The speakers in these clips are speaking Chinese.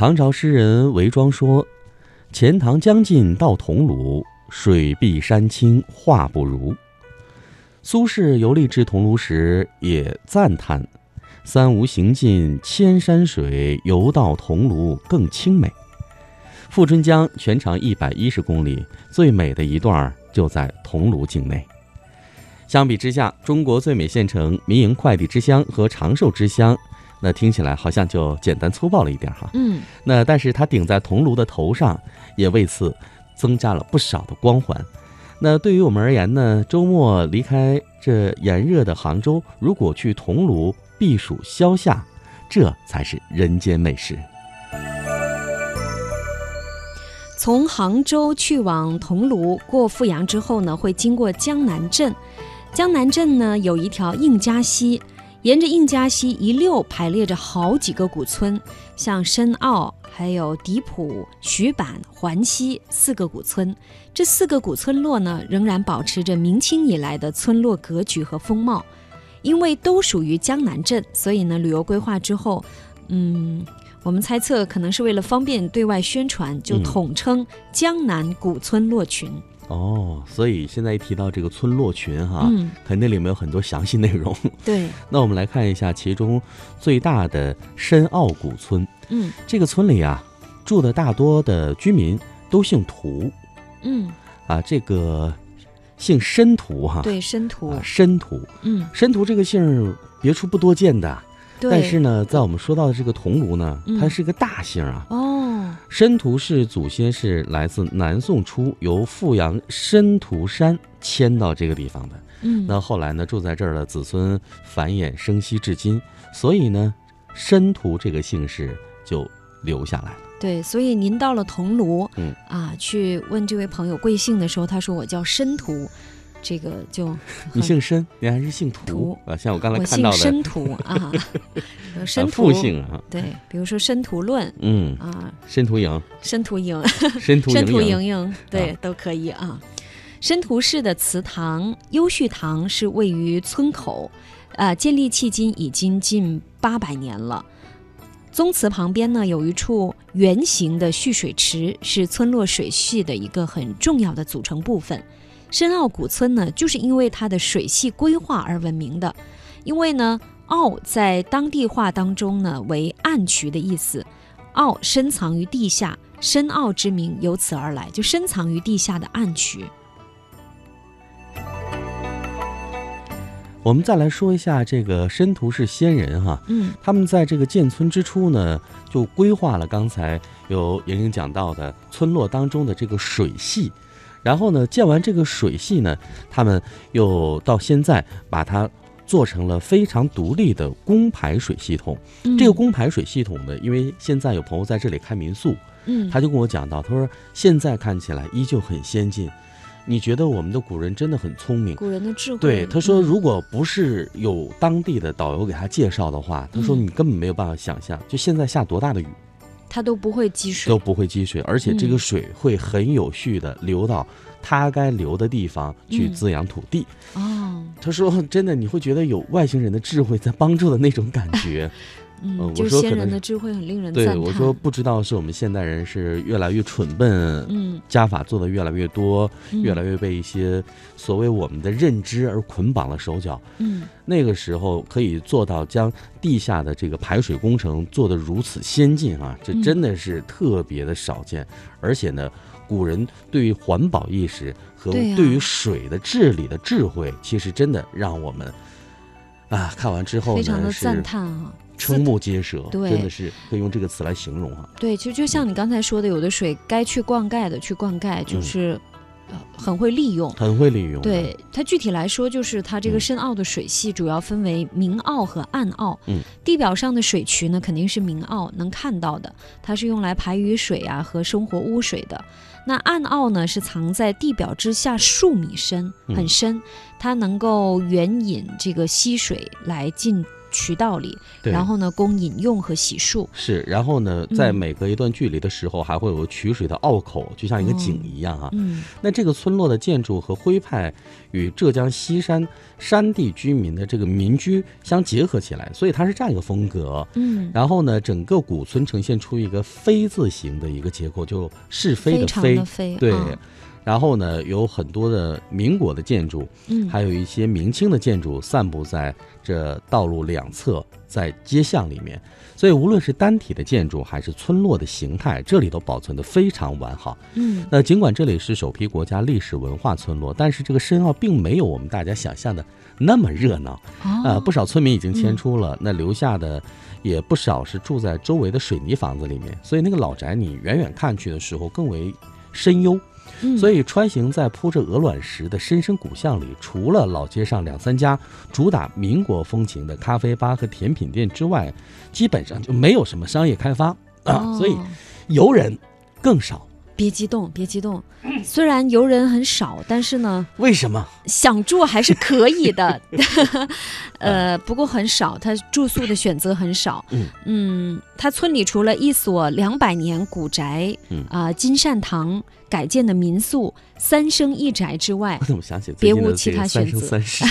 唐朝诗人韦庄说：“钱塘江尽到桐庐，水碧山青画不如。”苏轼游历至桐庐时也赞叹：“三吴行尽千山水，游到桐庐更清美。”富春江全长一百一十公里，最美的一段就在桐庐境内。相比之下，中国最美县城、民营快递之乡和长寿之乡。那听起来好像就简单粗暴了一点哈，嗯，那但是它顶在桐庐的头上，也为此增加了不少的光环。那对于我们而言呢，周末离开这炎热的杭州，如果去桐庐避暑消夏，这才是人间美食。从杭州去往桐庐，过富阳之后呢，会经过江南镇。江南镇呢，有一条应家溪。沿着印加溪一溜排列着好几个古村，像深奥、还有迪普、徐坂、环溪四个古村。这四个古村落呢，仍然保持着明清以来的村落格局和风貌。因为都属于江南镇，所以呢，旅游规划之后，嗯，我们猜测可能是为了方便对外宣传，就统称江南古村落群。哦，所以现在一提到这个村落群哈，嗯，肯定里面有很多详细内容。对，那我们来看一下其中最大的深奥古村。嗯，这个村里啊，住的大多的居民都姓涂。嗯，啊，这个姓申涂哈。对，申涂。申涂。嗯，申涂这个姓别处不多见的。对。但是呢，在我们说到的这个桐庐呢，它是个大姓啊。哦。申屠氏祖先是来自南宋初由富阳申屠山迁到这个地方的，嗯，那后来呢住在这儿的子孙繁衍生息至今，所以呢申屠这个姓氏就留下来了。对，所以您到了桐庐，嗯啊，去问这位朋友贵姓的时候，他说我叫申屠。这个就你姓申，你还是姓涂啊？像我刚才看到的，申屠啊，申屠复姓啊。对，比如说《申屠论》，嗯啊，申屠营，申屠营，申屠申屠营营，对，都可以啊。申屠氏的祠堂优叙堂是位于村口，呃，建立迄今已经近八百年了。宗祠旁边呢有一处圆形的蓄水池，是村落水系的一个很重要的组成部分。深澳古村呢，就是因为它的水系规划而闻名的。因为呢，澳在当地话当中呢为暗渠的意思，澳深藏于地下，深澳之名由此而来，就深藏于地下的暗渠。我们再来说一下这个申屠氏先人哈，嗯，他们在这个建村之初呢，就规划了刚才由莹莹讲到的村落当中的这个水系。然后呢，建完这个水系呢，他们又到现在把它做成了非常独立的供排水系统。这个供排水系统呢，因为现在有朋友在这里开民宿，嗯，他就跟我讲到，他说现在看起来依旧很先进。你觉得我们的古人真的很聪明？古人的智慧。对，他说，如果不是有当地的导游给他介绍的话，他说你根本没有办法想象，就现在下多大的雨。它都不会积水，都不会积水，而且这个水会很有序的流到它该流的地方去滋养土地。哦，他说：“真的，你会觉得有外星人的智慧在帮助的那种感觉。”嗯，就先人的智慧很令人对我说，不知道是我们现代人是越来越蠢笨，嗯，加法做的越来越多，越来越被一些所谓我们的认知而捆绑了手脚。嗯，那个时候可以做到将地下的这个排水工程做得如此先进啊，这真的是特别的少见。而且呢，古人对于环保意识和对于水的治理的智慧，其实真的让我们啊看完之后非常的赞叹啊。瞠目结舌，对，真的是可以用这个词来形容啊。对，其实就像你刚才说的，有的水该去灌溉的去灌溉，就是很会利用，很会利用。对它具体来说，就是它这个深澳的水系主要分为明澳和暗澳。嗯，地表上的水渠呢，肯定是明澳能看到的，它是用来排雨水啊和生活污水的。那暗澳呢，是藏在地表之下数米深，很深，它能够援引这个溪水来进。渠道里，然后呢供饮用和洗漱。是，然后呢，在嗯每隔一段距离的时候，还会有取水的坳口，就像一个井一样啊。嗯那这个村落的建筑和徽派与浙江西山山地居民的这个民居相结合起来，所以它是这样一个风格。嗯，然后呢，整个古村呈现出一个非字形的一个结构，就是非的非的，非，对。啊然后呢，有很多的民国的建筑，嗯，还有一些明清的建筑散布在这道路两侧，在街巷里面。所以，无论是单体的建筑，还是村落的形态，这里都保存得非常完好。嗯那尽管这里是首批国家历史文化村落，但是这个申奥并没有我们大家想象的那么热闹啊、哦不少村民已经迁嗯出了，那留下的也不少是住在周围的水泥房子里面，所以那个老宅你远远看去的时候更为深幽。嗯，所以穿行在铺着鹅卵石的深深古巷里，除了老街上两三家主打民国风情的咖啡吧和甜品店之外，基本上就没有什么商业开发啊，所以哦游人更少。别激动，别激动。虽然游人很少，但是呢，为什么？想住还是可以的。呃，不过很少，他住宿的选择很少。嗯嗯，他村里除了一所两百年古宅，嗯啊、金善堂改建的民宿三生一宅之外 我，怎么想起别最近的无其他选择三世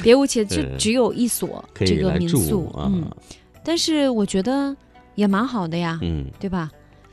别无其就呃只有一所这个民宿。啊？嗯，但是我觉得也蛮好的呀。嗯对吧？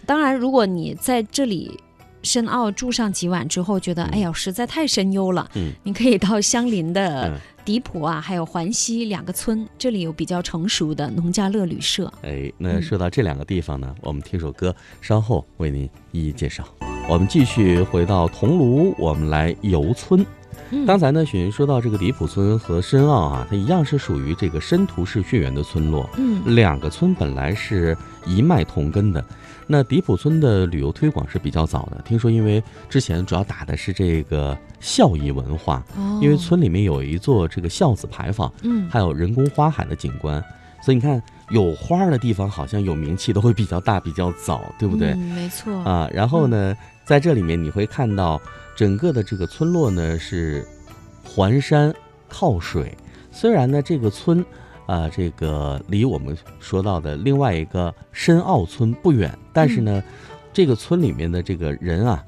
当然，如果你在这里深澳住上几晚之后，觉得、嗯哎呀实在太深幽了，嗯你可以到相邻的嗯，迪普啊，还有环西两个村，这里有比较成熟的农家乐旅社。哎，那嗯说到这两个地方呢，我们听首歌，稍后为您一一介绍。我们继续回到桐庐，我们来游村。嗯，刚才呢，雪云说到这个迪普村和申奥啊，它一样是属于这个申屠氏血缘的村落。嗯两个村本来是一脉同根的。那迪普村的旅游推广是比较早的，听说因为之前主要打的是这个孝义文化，哦，因为村里面有一座这个孝子牌坊，嗯还有人工花海的景观，所以你看有花儿的地方好像有名气都会比较大、比较早，对不对？嗯、没错。啊，然后呢，在这里面你会看到整个的这个村落呢是环山靠水，虽然呢这个村啊、这个离我们说到的另外一个深澳村不远，但是呢，这个村里面的这个人啊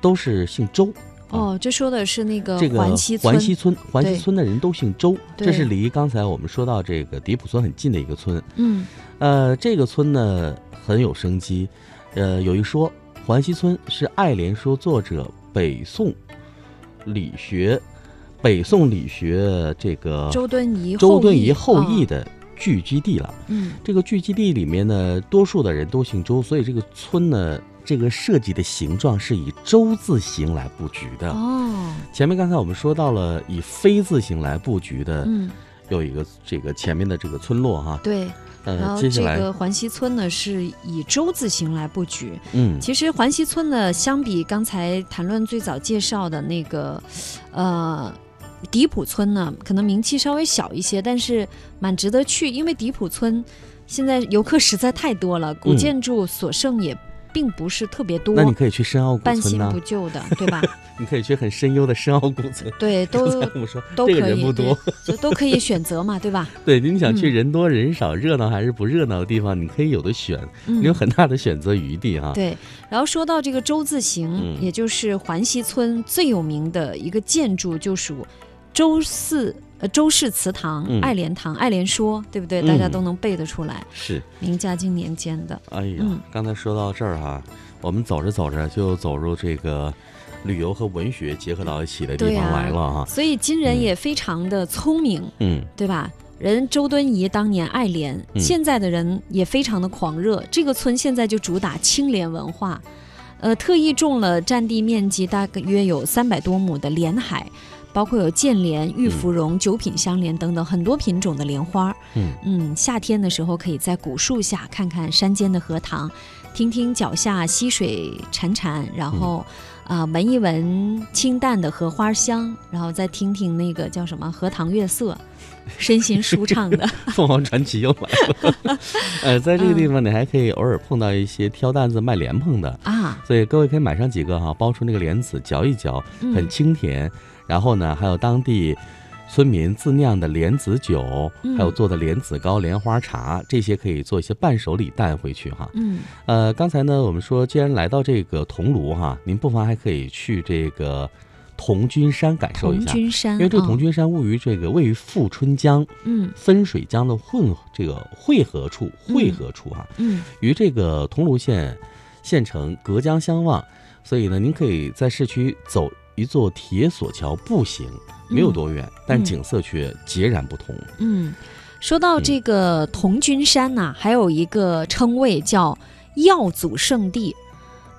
都是姓周。哦，这说的是那个这个环西村。环西村，环西村的人都姓周，这是离刚才我们说到这个迪普村很近的一个村。嗯呃，这个村呢很有生机，呃，有一说，环西村是爱莲说作者北宋理学，北宋理学这个周敦颐周敦颐后后裔啊的聚居地了。嗯这个聚集地里面呢，多数的人都姓周，所以这个村呢，这个设计的形状是以周字形来布局的。哦前面刚才我们说到了以非字形来布局的，嗯有一个这个前面的这个村落哈，对，然呃，后这个环西村呢是以周字形来布局。嗯，其实环西村呢，相比刚才谈论最早介绍的那个，呃，迪普村呢，可能名气稍微小一些，但是蛮值得去，因为迪普村现在游客实在太多了，古嗯。建筑所剩也并不是特别多，那你可以去深奥古村呐、半新不旧的，对吧？你可以去很深幽的深奥古村。对，都 我们说这个都可以，人不多，就都可以选择嘛，对吧？对，你想去嗯人多人少、热闹还是不热闹的地方，你可以有的选，嗯，你有很大的选择余地哈。对，然后说到这个周字形，嗯也就是环西村最有名的一个建筑，就属周寺呃周氏祠堂、嗯爱莲堂、爱莲说，对不对？大家嗯都能背得出来，是，明嘉靖年间的。哎呀，嗯刚才说到这儿哈，我们走着走着就走入这个旅游和文学结合到一起的地方来了哈。所以金人嗯也非常的聪明，嗯对吧？人周敦颐当年爱莲，嗯现在的人也非常的狂热。这个村现在就主打清莲文化，呃，特意种了占地面积大约有三百多亩的莲海，包括有剑莲、玉芙蓉、九品香莲等等很多品种的莲花。嗯嗯，夏天的时候可以在古树下看看山间的荷塘，听听脚下溪水潺潺，然后啊、闻一闻清淡的荷花香，然后再听听那个叫什么荷塘月色，身心舒畅的。凤凰传奇又来了。呃，在这个地方你还可以偶尔碰到一些挑担子卖莲蓬的，啊，所以各位可以买上几个哈，剥出那个莲子嚼一嚼，很嗯清甜。然后呢，还有当地村民自酿的莲子酒，嗯还有做的莲子糕、莲花茶，这些可以做一些伴手礼带回去哈。嗯呃，刚才呢，我们说，既然来到这个桐庐哈，您不妨还可以去这个童军山感受一童下。军山，因为这个啊童军山位于这个位于富春江、嗯分水江的混这个汇合处，汇合处哈、嗯与这个桐庐县县城隔江相望，所以呢，您可以在市区走一座铁索桥步行，没有多远，但景色却截然不同。嗯，说到这个童军山呐、还有一个称谓叫药祖圣地。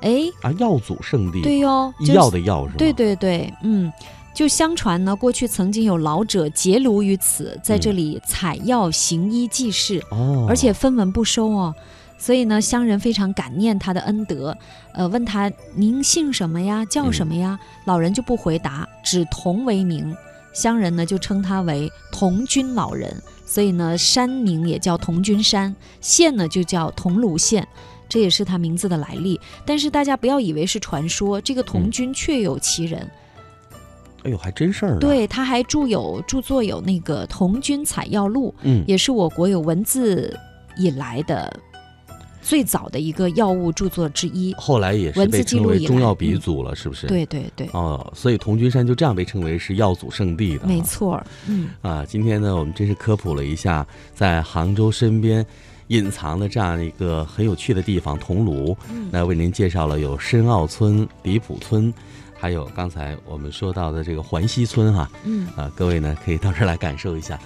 哎，啊，药祖圣地，对哟，医药的药是吧？对对对，嗯，就相传呢，过去曾经有老者结庐于此，在这里采药行医济世，哦，而且分文不收哦。所以呢，乡人非常感念他的恩德，呃，问他您姓什么呀，叫什么呀？老人就不回答，只童为名，乡人呢就称他为童军老人。所以呢，山名也叫童军山，县呢就叫桐庐县，这也是他名字的来历。但是大家不要以为是传说，这个童嗯军确有其人。哎呦，还真事儿呢。，对，他还著有著作有那个《童军采药录》，嗯，也是我国有文字以来的最早的一个药物著作之一。后来也是被称为中药鼻嗯祖了，是不是？。对对对，哦，所以童君山就这样被称为是药祖圣地的。没。错，嗯啊，今天呢，我们真是科普了一下在杭州身边隐藏的这样一个很有趣的地方——桐庐。嗯那为您介绍了有深澳村、李浦村，还有刚才我们说到的这个环溪村哈。嗯。啊，各位呢可以到这儿来感受一下。